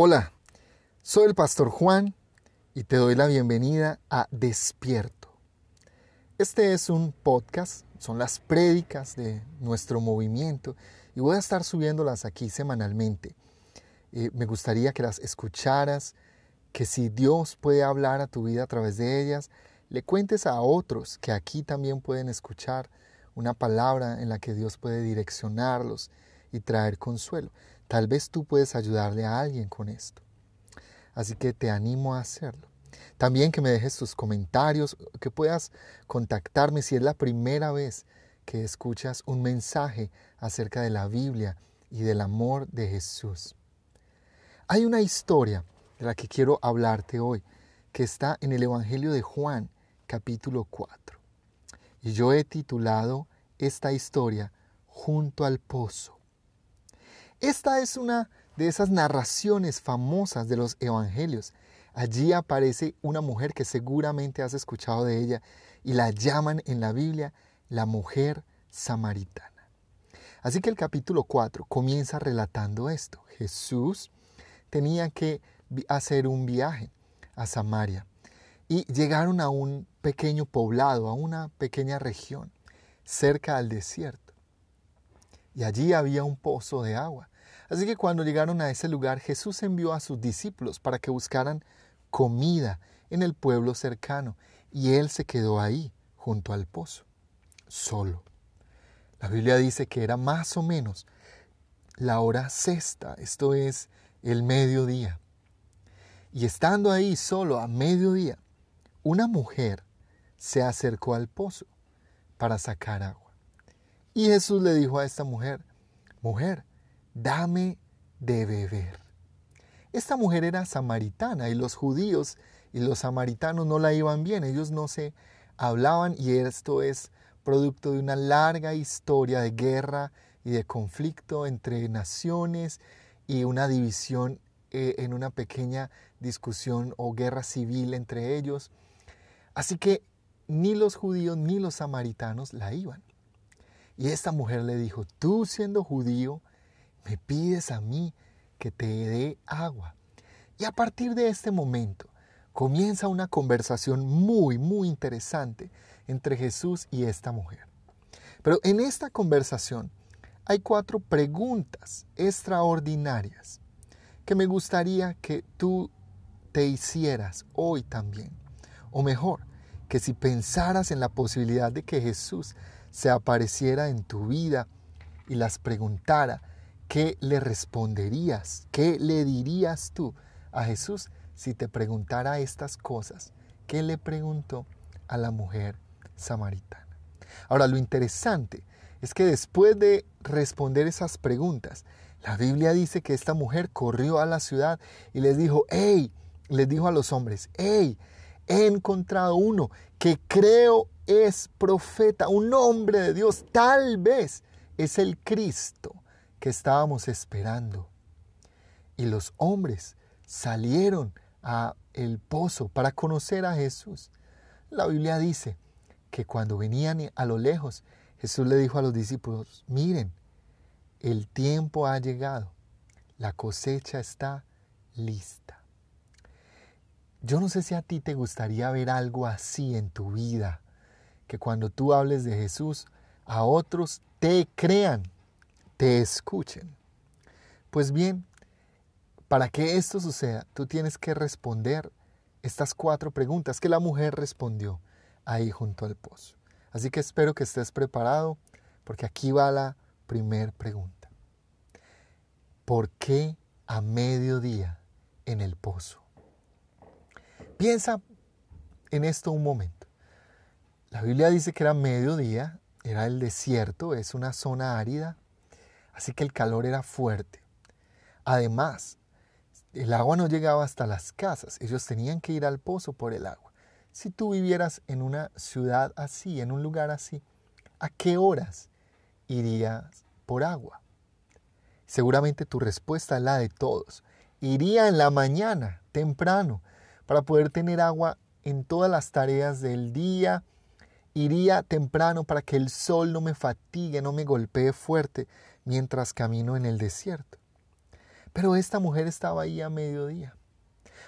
Hola, soy el pastor Juan y te doy la bienvenida a Despierto. Este es un podcast, son las prédicas de nuestro movimiento y voy a estar subiéndolas aquí semanalmente. Eh, me gustaría que las escucharas, que si Dios puede hablar a tu vida a través de ellas, le cuentes a otros que aquí también pueden escuchar una palabra en la que Dios puede direccionarlos y traer consuelo. Tal vez tú puedes ayudarle a alguien con esto. Así que te animo a hacerlo. También que me dejes tus comentarios, que puedas contactarme si es la primera vez que escuchas un mensaje acerca de la Biblia y del amor de Jesús. Hay una historia de la que quiero hablarte hoy, que está en el Evangelio de Juan, capítulo 4. Y yo he titulado esta historia Junto al Pozo. Esta es una de esas narraciones famosas de los evangelios. Allí aparece una mujer que seguramente has escuchado de ella y la llaman en la Biblia la mujer samaritana. Así que el capítulo 4 comienza relatando esto. Jesús tenía que hacer un viaje a Samaria y llegaron a un pequeño poblado, a una pequeña región, cerca al desierto y allí había un pozo de agua. Así que cuando llegaron a ese lugar, Jesús envió a sus discípulos para que buscaran comida en el pueblo cercano, y él se quedó ahí, junto al pozo, solo. La Biblia dice que era más o menos la hora sexta, esto es el mediodía. Y estando ahí solo a mediodía, una mujer se acercó al pozo para sacar agua. Y Jesús le dijo a esta mujer, mujer, dame de beber. Esta mujer era samaritana y los judíos y los samaritanos no la iban bien, ellos no se hablaban y esto es producto de una larga historia de guerra y de conflicto entre naciones y una división eh, en una pequeña discusión o guerra civil entre ellos. Así que ni los judíos ni los samaritanos la iban. Y esta mujer le dijo, tú siendo judío, me pides a mí que te dé agua. Y a partir de este momento comienza una conversación muy, muy interesante entre Jesús y esta mujer. Pero en esta conversación hay cuatro preguntas extraordinarias que me gustaría que tú te hicieras hoy también. O mejor, que si pensaras en la posibilidad de que Jesús se apareciera en tu vida y las preguntara, ¿qué le responderías? ¿Qué le dirías tú a Jesús si te preguntara estas cosas? ¿Qué le preguntó a la mujer samaritana? Ahora, lo interesante es que después de responder esas preguntas, la Biblia dice que esta mujer corrió a la ciudad y les dijo, hey, les dijo a los hombres, hey, he encontrado uno que creo es profeta, un hombre de Dios, tal vez es el Cristo que estábamos esperando. Y los hombres salieron a el pozo para conocer a Jesús. La Biblia dice que cuando venían a lo lejos, Jesús le dijo a los discípulos, miren, el tiempo ha llegado, la cosecha está lista. Yo no sé si a ti te gustaría ver algo así en tu vida, que cuando tú hables de Jesús, a otros te crean, te escuchen. Pues bien, para que esto suceda, tú tienes que responder estas cuatro preguntas que la mujer respondió ahí junto al pozo. Así que espero que estés preparado porque aquí va la primera pregunta. ¿Por qué a mediodía en el pozo? Piensa en esto un momento. La Biblia dice que era mediodía, era el desierto, es una zona árida, así que el calor era fuerte. Además, el agua no llegaba hasta las casas, ellos tenían que ir al pozo por el agua. Si tú vivieras en una ciudad así, en un lugar así, ¿a qué horas irías por agua? Seguramente tu respuesta es la de todos. Iría en la mañana, temprano, para poder tener agua en todas las tareas del día, Iría temprano para que el sol no me fatigue, no me golpee fuerte mientras camino en el desierto. Pero esta mujer estaba ahí a mediodía.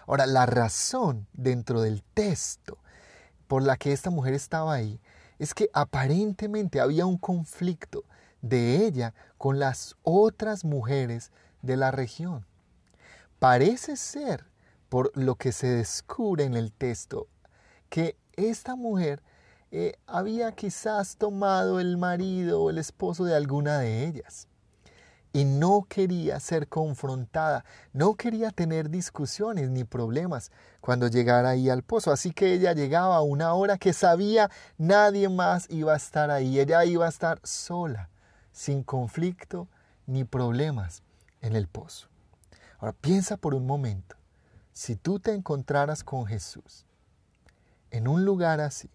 Ahora, la razón dentro del texto por la que esta mujer estaba ahí es que aparentemente había un conflicto de ella con las otras mujeres de la región. Parece ser, por lo que se descubre en el texto, que esta mujer eh, había quizás tomado el marido o el esposo de alguna de ellas y no quería ser confrontada, no quería tener discusiones ni problemas cuando llegara ahí al pozo. Así que ella llegaba a una hora que sabía nadie más iba a estar ahí, ella iba a estar sola, sin conflicto ni problemas en el pozo. Ahora piensa por un momento, si tú te encontraras con Jesús en un lugar así,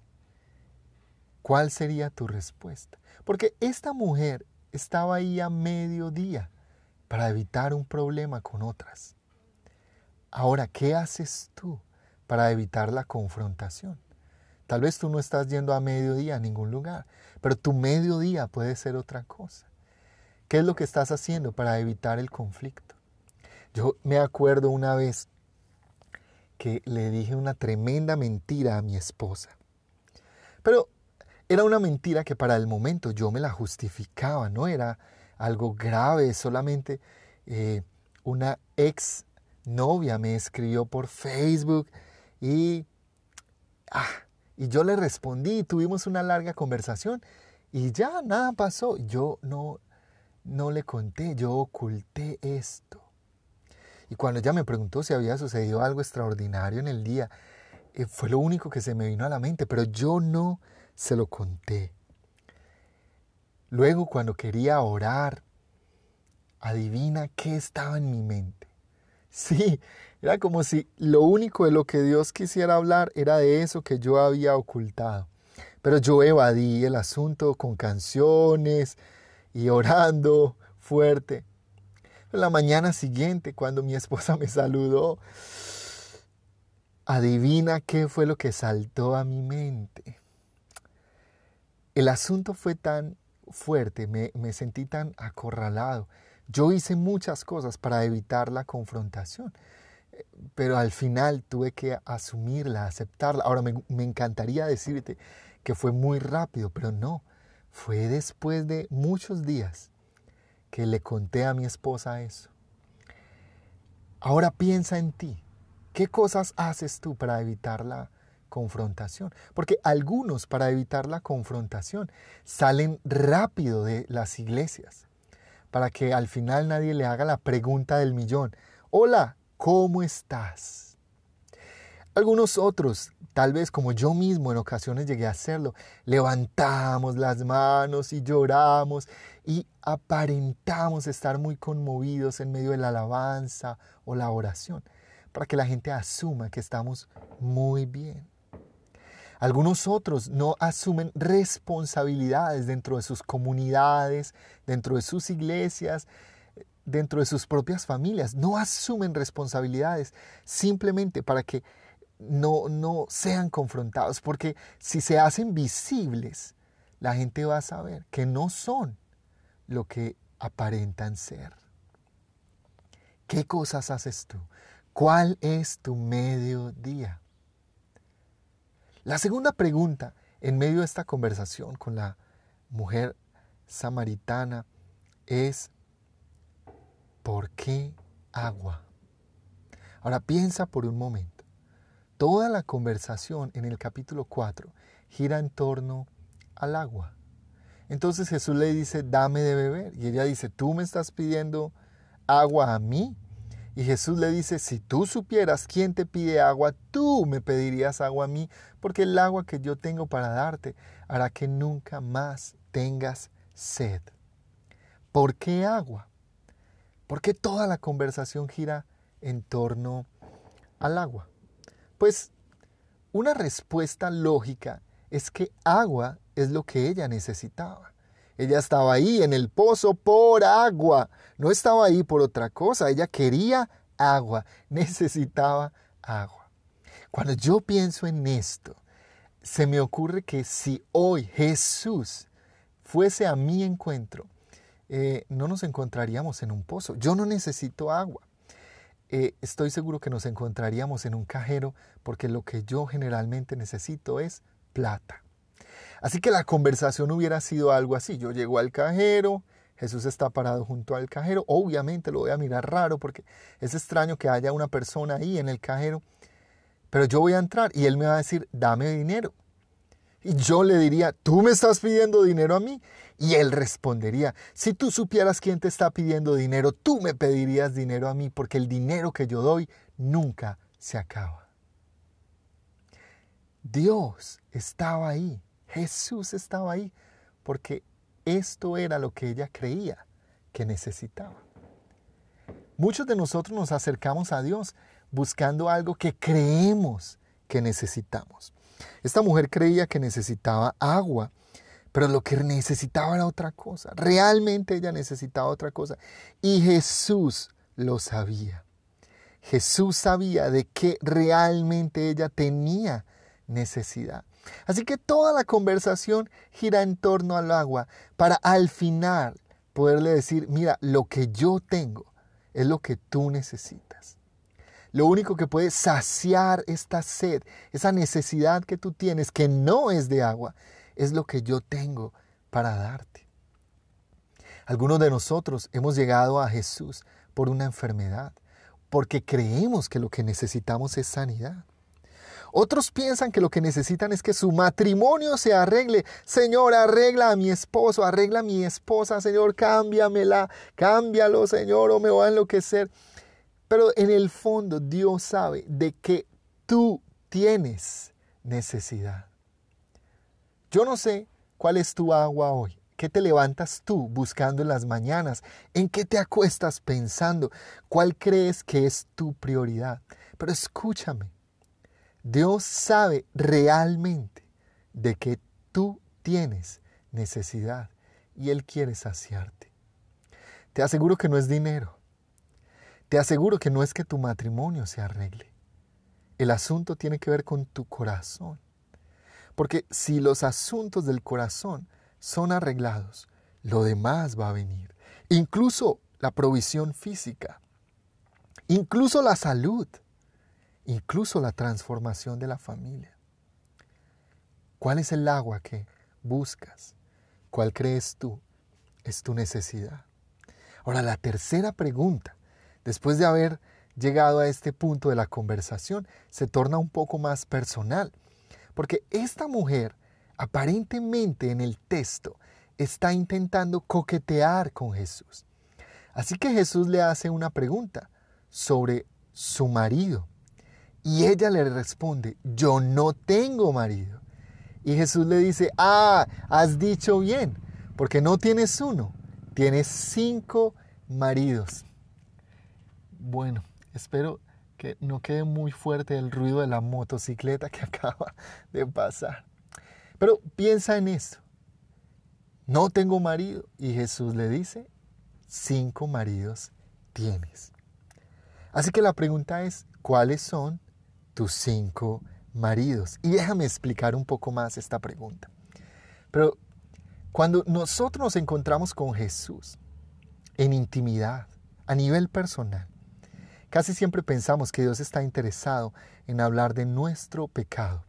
¿cuál sería tu respuesta? Porque esta mujer estaba ahí a mediodía para evitar un problema con otras. Ahora, ¿qué haces tú para evitar la confrontación? Tal vez tú no estás yendo a mediodía a ningún lugar, pero tu mediodía puede ser otra cosa. ¿Qué es lo que estás haciendo para evitar el conflicto? Yo me acuerdo una vez que le dije una tremenda mentira a mi esposa. Pero era una mentira que para el momento yo me la justificaba, no era algo grave, solamente eh, una ex novia me escribió por Facebook y, ah, y yo le respondí, tuvimos una larga conversación y ya nada pasó. Yo no, no le conté, yo oculté esto. Y cuando ella me preguntó si había sucedido algo extraordinario en el día, eh, fue lo único que se me vino a la mente, pero yo no se lo conté. Luego cuando quería orar, adivina qué estaba en mi mente. Sí, era como si lo único de lo que Dios quisiera hablar era de eso que yo había ocultado. Pero yo evadí el asunto con canciones y orando fuerte. La mañana siguiente, cuando mi esposa me saludó, adivina qué fue lo que saltó a mi mente. El asunto fue tan fuerte, me, sentí tan acorralado. Yo hice muchas cosas para evitar la confrontación, pero al final tuve que asumirla, aceptarla. Ahora me, me encantaría decirte que fue muy rápido, pero no, fue después de muchos días que le conté a mi esposa eso. Ahora piensa en ti. ¿Qué cosas haces tú para evitar la confrontación. Porque algunos, para evitar la confrontación, salen rápido de las iglesias, para que al final nadie le haga la pregunta del millón. Hola, ¿cómo estás? Algunos otros, tal vez como yo mismo en ocasiones llegué a hacerlo, levantamos las manos y lloramos y aparentamos estar muy conmovidos en medio de la alabanza o la oración, para que la gente asuma que estamos muy bien. Algunos otros no asumen responsabilidades dentro de sus comunidades, dentro de sus iglesias, dentro de sus propias familias. No asumen responsabilidades simplemente para que no, no sean confrontados, porque si se hacen visibles, la gente va a saber que no son lo que aparentan ser. ¿Qué cosas haces tú? ¿Cuál es tu mediodía? La segunda pregunta en medio de esta conversación con la mujer samaritana es, ¿por qué agua? Ahora piensa por un momento. Toda la conversación en el capítulo 4 gira en torno al agua. Entonces Jesús le dice, dame de beber. Y ella dice, tú me estás pidiendo agua a mí. Y Jesús le dice, si tú supieras quién te pide agua, tú me pedirías agua a mí, porque el agua que yo tengo para darte hará que nunca más tengas sed. ¿Por qué agua? ¿Por qué toda la conversación gira en torno al agua? Pues una respuesta lógica es que agua es lo que ella necesitaba. Ella estaba ahí en el pozo por agua. No estaba ahí por otra cosa. Ella quería agua. Necesitaba agua. Cuando yo pienso en esto, se me ocurre que si hoy Jesús fuese a mi encuentro, eh, no nos encontraríamos en un pozo. Yo no necesito agua. Eh, estoy seguro que nos encontraríamos en un cajero porque lo que yo generalmente necesito es plata. Así que la conversación hubiera sido algo así. Yo llego al cajero, Jesús está parado junto al cajero. Obviamente lo voy a mirar raro porque es extraño que haya una persona ahí en el cajero. Pero yo voy a entrar y él me va a decir, dame dinero. Y yo le diría, ¿tú me estás pidiendo dinero a mí? Y él respondería, si tú supieras quién te está pidiendo dinero, tú me pedirías dinero a mí, porque el dinero que yo doy nunca se acaba. Dios estaba ahí, Jesús estaba ahí, porque esto era lo que ella creía que necesitaba. Muchos de nosotros nos acercamos a Dios buscando algo que creemos que necesitamos. Esta mujer creía que necesitaba agua, pero lo que necesitaba era otra cosa. Realmente ella necesitaba otra cosa. Y Jesús lo sabía. Jesús sabía de qué realmente ella tenía necesidad. Así que toda la conversación gira en torno al agua para al final poderle decir, mira, lo que yo tengo es lo que tú necesitas. Lo único que puede saciar esta sed, esa necesidad que tú tienes, que no es de agua, es lo que yo tengo para darte. Algunos de nosotros hemos llegado a Jesús por una enfermedad, porque creemos que lo que necesitamos es sanidad. Otros piensan que lo que necesitan es que su matrimonio se arregle. Señor, arregla a mi esposo, arregla a mi esposa, Señor, cámbiamela, cámbialo, Señor, o me va a enloquecer. Pero en el fondo Dios sabe de que tú tienes necesidad. Yo no sé cuál es tu agua hoy. ¿Qué te levantas tú buscando en las mañanas? ¿En qué te acuestas pensando? ¿Cuál crees que es tu prioridad? Pero escúchame, Dios sabe realmente de que tú tienes necesidad y Él quiere saciarte. Te aseguro que no es dinero, te aseguro que no es que tu matrimonio se arregle. El asunto tiene que ver con tu corazón. Porque si los asuntos del corazón son arreglados, lo demás va a venir. Incluso la provisión física, incluso la salud, incluso la transformación de la familia. ¿Cuál es el agua que buscas? ¿Cuál crees tú es tu necesidad? Ahora, la tercera pregunta después de haber llegado a este punto de la conversación, se torna un poco más personal. Porque esta mujer, aparentemente en el texto, está intentando coquetear con Jesús. Así que Jesús le hace una pregunta sobre su marido. Y ella le responde, yo no tengo marido. Y Jesús le dice, ah, has dicho bien, porque no tienes uno, tienes cinco maridos. Bueno, espero que no quede muy fuerte el ruido de la motocicleta que acaba de pasar. Pero piensa en esto. No tengo marido. Y Jesús le dice, cinco maridos tienes. Así que la pregunta es, ¿cuáles son tus cinco maridos? Y déjame explicar un poco más esta pregunta. Pero cuando nosotros nos encontramos con Jesús en intimidad, a nivel personal, Casi siempre pensamos que Dios está interesado en hablar de nuestro pecado.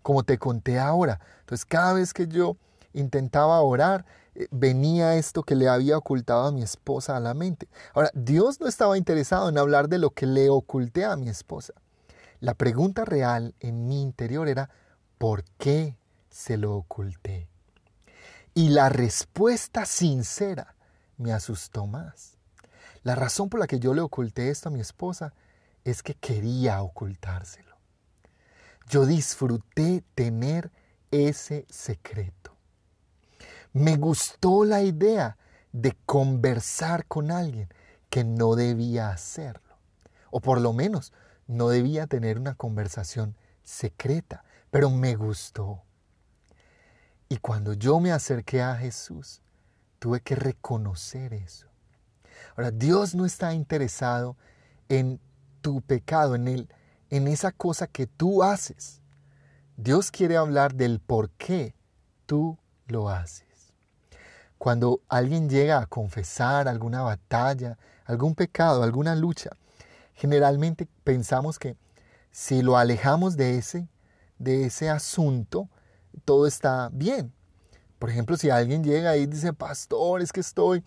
Como te conté ahora, entonces cada vez que yo intentaba orar, eh, venía esto que le había ocultado a mi esposa a la mente. Ahora, Dios no estaba interesado en hablar de lo que le oculté a mi esposa. La pregunta real en mi interior era, ¿por qué se lo oculté? Y la respuesta sincera me asustó más. La razón por la que yo le oculté esto a mi esposa es que quería ocultárselo. Yo disfruté tener ese secreto. Me gustó la idea de conversar con alguien que no debía hacerlo. O por lo menos no debía tener una conversación secreta, pero me gustó. Y cuando yo me acerqué a Jesús, tuve que reconocer eso. Ahora, Dios no está interesado en tu pecado, en, el, en esa cosa que tú haces. Dios quiere hablar del por qué tú lo haces. cuando alguien llega a confesar alguna batalla, algún pecado, alguna lucha, generalmente pensamos que si lo alejamos de ese, de ese asunto, todo está bien. Por ejemplo, si alguien llega y dice, pastor, es que estoy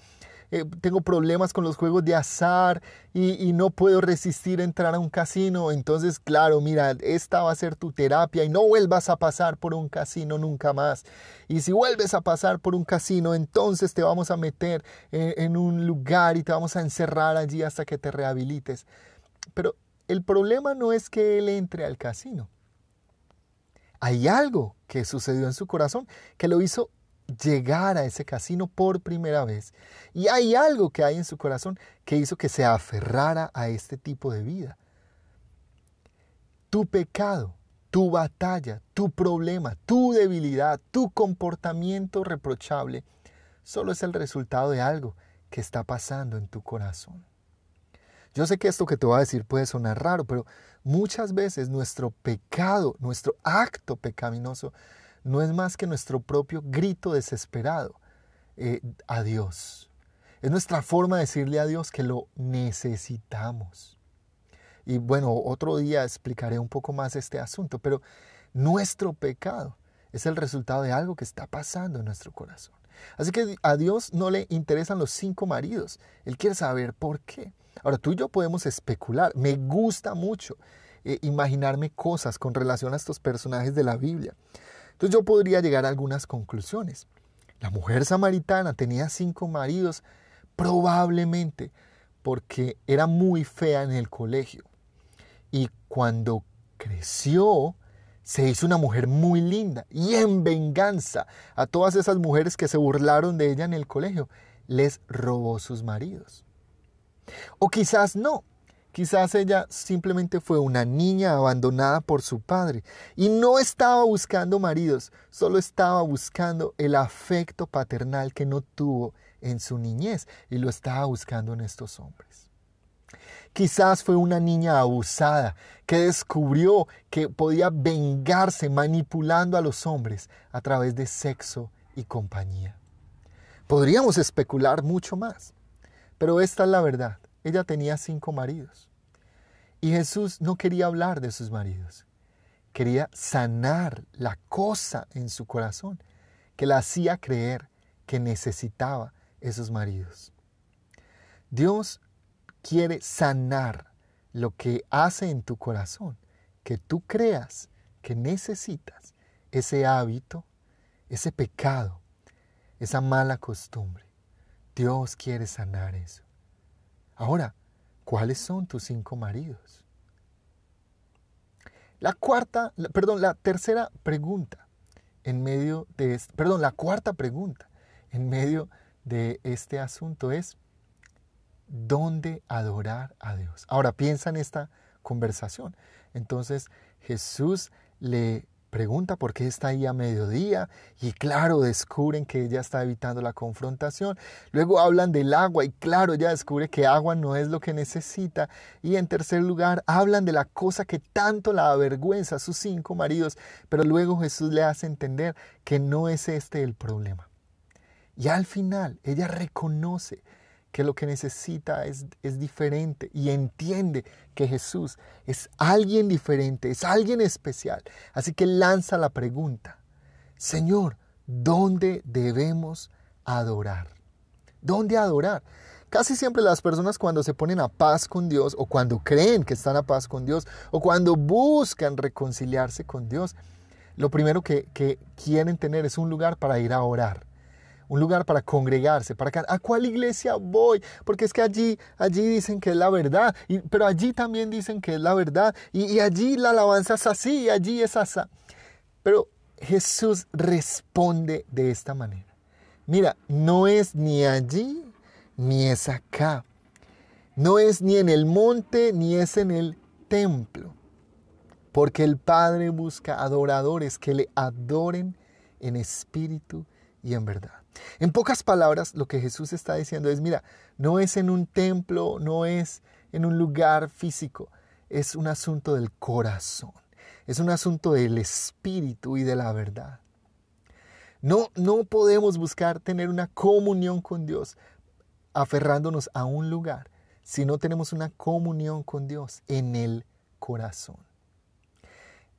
eh, tengo problemas con los juegos de azar y, no puedo resistir a entrar a un casino. Entonces, claro, mira, esta va a ser tu terapia y no vuelvas a pasar por un casino nunca más. Y si vuelves a pasar por un casino, entonces te vamos a meter en, en un lugar y te vamos a encerrar allí hasta que te rehabilites. Pero el problema no es que él entre al casino. Hay algo que sucedió en su corazón que lo hizo llegar a ese casino por primera vez. Y hay algo que hay en su corazón que hizo que se aferrara a este tipo de vida. Tu pecado, tu batalla, tu problema, tu debilidad, tu comportamiento reprochable, solo es el resultado de algo que está pasando en tu corazón. Yo sé que esto que te voy a decir puede sonar raro, pero muchas veces nuestro pecado, nuestro acto pecaminoso, no es más que nuestro propio grito desesperado eh, a Dios. Es nuestra forma de decirle a Dios que lo necesitamos. Y bueno, otro día explicaré un poco más este asunto, pero nuestro pecado es el resultado de algo que está pasando en nuestro corazón. Así que a Dios no le interesan los cinco maridos. Él quiere saber por qué. Ahora, tú y yo podemos especular. Me gusta mucho eh, imaginarme cosas con relación a estos personajes de la Biblia. Entonces yo podría llegar a algunas conclusiones. La mujer samaritana tenía cinco maridos probablemente porque era muy fea en el colegio. Y cuando creció, se hizo una mujer muy linda. Y en venganza a todas esas mujeres que se burlaron de ella en el colegio, les robó sus maridos. O quizás no. Quizás ella simplemente fue una niña abandonada por su padre y no estaba buscando maridos, solo estaba buscando el afecto paternal que no tuvo en su niñez y lo estaba buscando en estos hombres. Quizás fue una niña abusada que descubrió que podía vengarse manipulando a los hombres a través de sexo y compañía. Podríamos especular mucho más, pero esta es la verdad. Ella tenía cinco maridos. Y Jesús no quería hablar de sus maridos. Quería sanar la cosa en su corazón que la hacía creer que necesitaba esos maridos. Dios quiere sanar lo que hace en tu corazón, que tú creas que necesitas ese hábito, ese pecado, esa mala costumbre. Dios quiere sanar eso. Ahora, ¿cuáles son tus cinco maridos? La cuarta, perdón, la tercera pregunta en medio de perdón, la cuarta pregunta en medio de este asunto es ¿dónde adorar a Dios? Ahora piensa en esta conversación. Entonces Jesús le pregunta por qué está ahí a mediodía y claro, descubren que ella está evitando la confrontación. Luego hablan del agua y claro, ella descubre que agua no es lo que necesita. Y en tercer lugar, hablan de la cosa que tanto la avergüenza a sus cinco maridos, pero luego Jesús le hace entender que no es este el problema. Y al final, ella reconoce que lo que necesita es, es, diferente y entiende que Jesús es alguien diferente, es alguien especial. Así que lanza la pregunta, Señor, ¿dónde debemos adorar? ¿Dónde adorar? Casi siempre las personas cuando se ponen a paz con Dios o cuando creen que están a paz con Dios o cuando buscan reconciliarse con Dios, lo primero que, que quieren tener es un lugar para ir a orar un lugar para congregarse, para ¿a cuál iglesia voy? Porque es que allí, allí dicen que es la verdad, pero allí también dicen que es la verdad, y, y allí la alabanza es así, y allí es así. Pero Jesús responde de esta manera. Mira, no es ni allí ni es acá. No es ni en el monte ni es en el templo. Porque el Padre busca adoradores que le adoren en espíritu y en verdad. En pocas palabras, lo que Jesús está diciendo es, mira, no es en un templo, no es en un lugar físico, es un asunto del corazón, es un asunto del espíritu y de la verdad. No, no podemos buscar tener una comunión con Dios aferrándonos a un lugar si no tenemos una comunión con Dios en el corazón.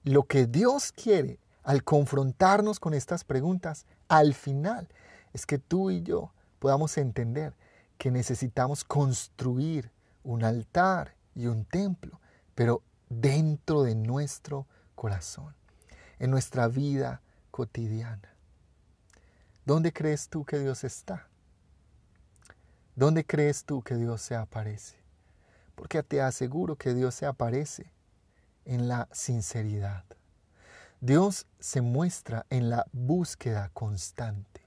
Lo que Dios quiere al confrontarnos con estas preguntas, al final, es que tú y yo podamos entender que necesitamos construir un altar y un templo, pero dentro de nuestro corazón, en nuestra vida cotidiana. ¿Dónde crees tú que Dios está? ¿Dónde crees tú que Dios se aparece? Porque te aseguro que Dios se aparece en la sinceridad. Dios se muestra en la búsqueda constante.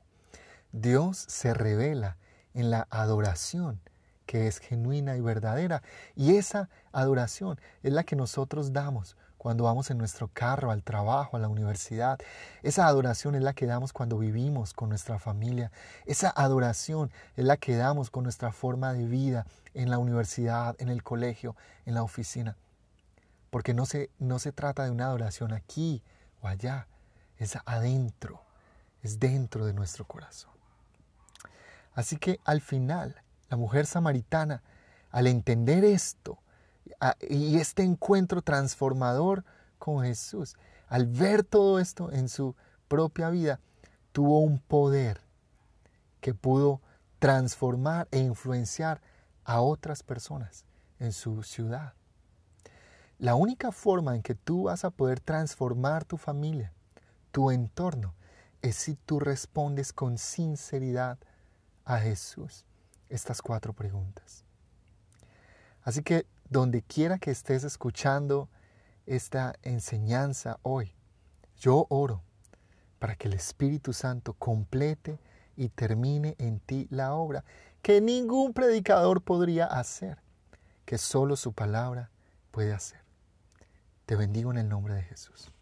Dios se revela en la adoración que es genuina y verdadera. Y esa adoración es la que nosotros damos cuando vamos en nuestro carro al trabajo, a la universidad. Esa adoración es la que damos cuando vivimos con nuestra familia. Esa adoración es la que damos con nuestra forma de vida en la universidad, en el colegio, en la oficina. Porque no se, no se trata de una adoración aquí o allá, es adentro, es dentro de nuestro corazón. Así que al final, la mujer samaritana, al entender esto, y este encuentro transformador con Jesús, al ver todo esto en su propia vida, tuvo un poder que pudo transformar e influenciar a otras personas en su ciudad. La única forma en que tú vas a poder transformar tu familia, tu entorno, es si tú respondes con sinceridad a Jesús estas cuatro preguntas. Así que donde quiera que estés escuchando esta enseñanza hoy, yo oro para que el Espíritu Santo complete y termine en ti la obra que ningún predicador podría hacer, que solo su palabra puede hacer. Te bendigo en el nombre de Jesús.